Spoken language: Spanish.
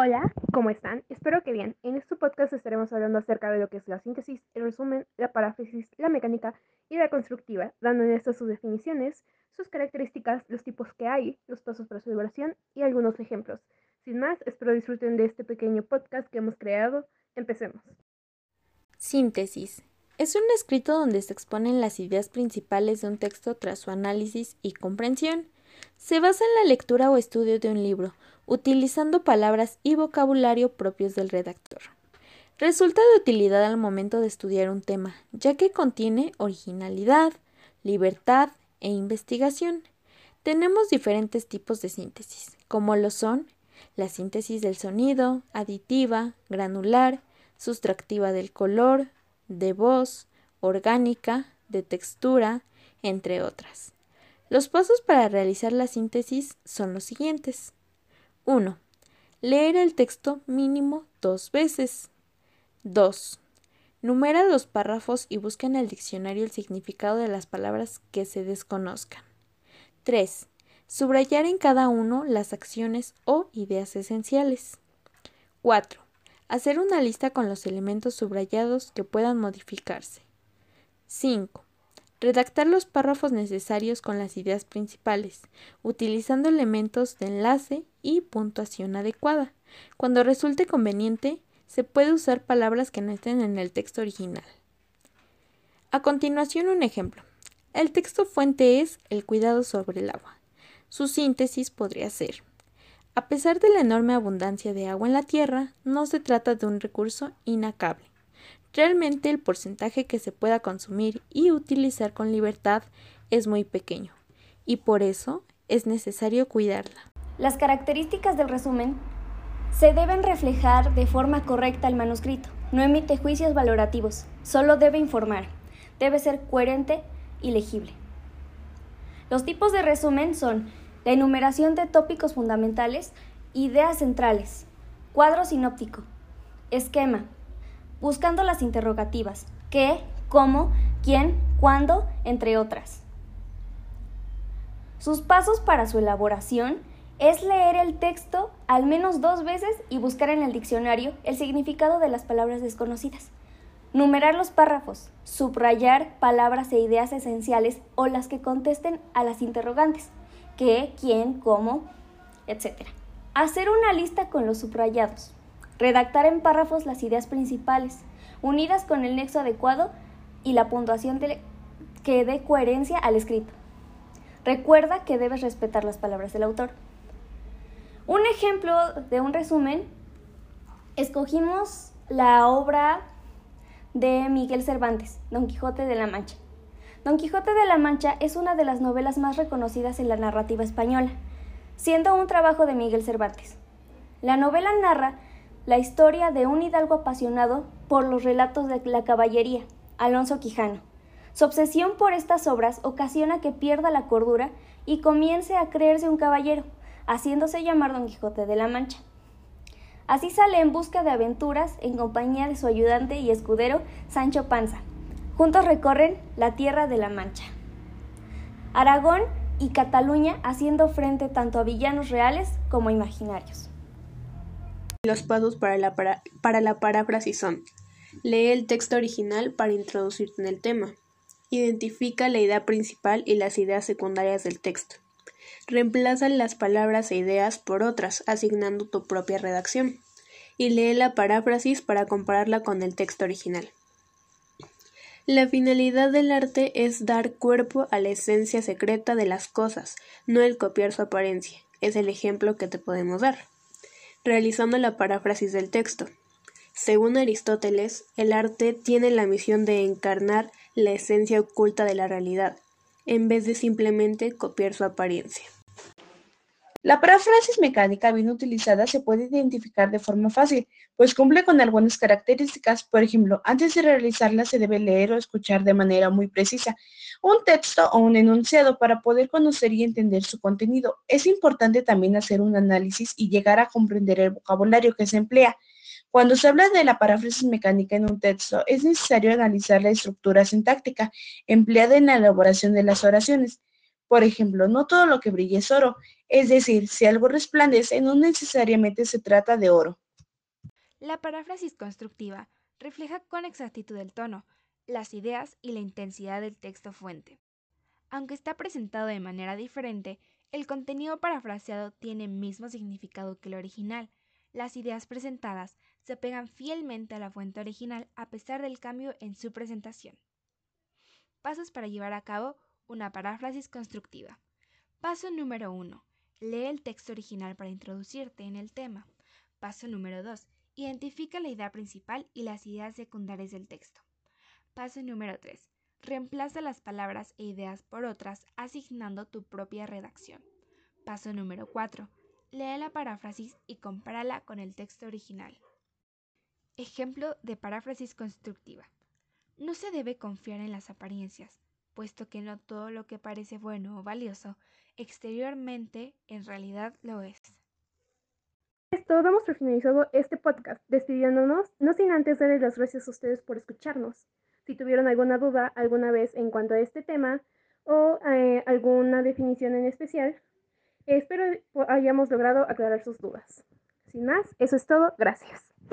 Hola, ¿cómo están? Espero que bien. En este podcast estaremos hablando acerca de lo que es la síntesis, el resumen, la paráfrasis, la mecánica y la constructiva, dando en estas sus definiciones, sus características, los tipos que hay, los pasos para su elaboración y algunos ejemplos. Sin más, espero disfruten de este pequeño podcast que hemos creado. Empecemos. Síntesis. Es un escrito donde se exponen las ideas principales de un texto tras su análisis y comprensión. Se basa en la lectura o estudio de un libro, utilizando palabras y vocabulario propios del redactor. Resulta de utilidad al momento de estudiar un tema, ya que contiene originalidad, libertad e investigación. Tenemos diferentes tipos de síntesis, como lo son la síntesis del sonido, aditiva, granular, sustractiva del color, de voz, orgánica, de textura, entre otras. Los pasos para realizar la síntesis son los siguientes. 1. Leer el texto mínimo dos veces. 2. Numera los párrafos y busca en el diccionario el significado de las palabras que se desconozcan. 3. Subrayar en cada uno las acciones o ideas esenciales. 4. Hacer una lista con los elementos subrayados que puedan modificarse. 5. Redactar los párrafos necesarios con las ideas principales, utilizando elementos de enlace y puntuación adecuada. Cuando resulte conveniente, se puede usar palabras que no estén en el texto original. A continuación, un ejemplo. El texto fuente es el cuidado sobre el agua. Su síntesis podría ser a pesar de la enorme abundancia de agua en la Tierra, no se trata de un recurso inacable. Realmente el porcentaje que se pueda consumir y utilizar con libertad es muy pequeño, y por eso es necesario cuidarla. Las características del resumen se deben reflejar de forma correcta el manuscrito. No emite juicios valorativos, solo debe informar. Debe ser coherente y legible. Los tipos de resumen son la enumeración de tópicos fundamentales, ideas centrales, cuadro sinóptico, esquema, buscando las interrogativas, qué, cómo, quién, cuándo, entre otras. Sus pasos para su elaboración es leer el texto al menos dos veces y buscar en el diccionario el significado de las palabras desconocidas. Numerar los párrafos, subrayar palabras e ideas esenciales o las que contesten a las interrogantes, qué, quién, cómo, etc. Hacer una lista con los subrayados. Redactar en párrafos las ideas principales, unidas con el nexo adecuado y la puntuación que dé coherencia al escrito. Recuerda que debes respetar las palabras del autor. Un ejemplo de un resumen, escogimos la obra de Miguel Cervantes, Don Quijote de la Mancha. Don Quijote de la Mancha es una de las novelas más reconocidas en la narrativa española, siendo un trabajo de Miguel Cervantes. La novela narra la historia de un hidalgo apasionado por los relatos de la caballería, Alonso Quijano. Su obsesión por estas obras ocasiona que pierda la cordura y comience a creerse un caballero, haciéndose llamar Don Quijote de la Mancha. Así sale en busca de aventuras en compañía de su ayudante y escudero Sancho Panza. Juntos recorren la tierra de la Mancha. Aragón y Cataluña haciendo frente tanto a villanos reales como imaginarios. Los pasos para la, paráfrasis son Lee el texto original para introducirte en el tema. Identifica la idea principal y las ideas secundarias del texto. Reemplaza las palabras e ideas por otras, asignando tu propia redacción. Y lee la paráfrasis para compararla con el texto original. La finalidad del arte es dar cuerpo a la esencia secreta de las cosas, no el copiar su apariencia. Es el ejemplo que te podemos dar realizando la paráfrasis del texto. Según Aristóteles, el arte tiene la misión de encarnar la esencia oculta de la realidad, en vez de simplemente copiar su apariencia. La paráfrasis mecánica bien utilizada se puede identificar de forma fácil, pues cumple con algunas características. Por ejemplo, antes de realizarla se debe leer o escuchar de manera muy precisa un texto o un enunciado para poder conocer y entender su contenido. Es importante también hacer un análisis y llegar a comprender el vocabulario que se emplea. Cuando se habla de la paráfrasis mecánica en un texto, es necesario analizar la estructura sintáctica empleada en la elaboración de las oraciones. Por ejemplo, no todo lo que brilla es oro. Es decir, si algo resplandece, no necesariamente se trata de oro. La paráfrasis constructiva refleja con exactitud el tono, las ideas y la intensidad del texto fuente. Aunque está presentado de manera diferente, el contenido parafraseado tiene el mismo significado que el original. Las ideas presentadas se pegan fielmente a la fuente original a pesar del cambio en su presentación. Pasos para llevar a cabo una paráfrasis constructiva. Paso número 1. Lee el texto original para introducirte en el tema. Paso número 2. Identifica la idea principal y las ideas secundarias del texto. Paso número 3. Reemplaza las palabras e ideas por otras asignando tu propia redacción. Paso número 4. Lee la paráfrasis y compárala con el texto original. Ejemplo de paráfrasis constructiva. No se debe confiar en las apariencias, puesto que no todo lo que parece bueno o valioso exteriormente en realidad lo es. Esto damos por finalizado este podcast, despidiéndonos, no sin antes darles las gracias a ustedes por escucharnos. Si tuvieron alguna duda alguna vez en cuanto a este tema o eh, alguna definición en especial, espero hayamos logrado aclarar sus dudas. Sin más, eso es todo. Gracias.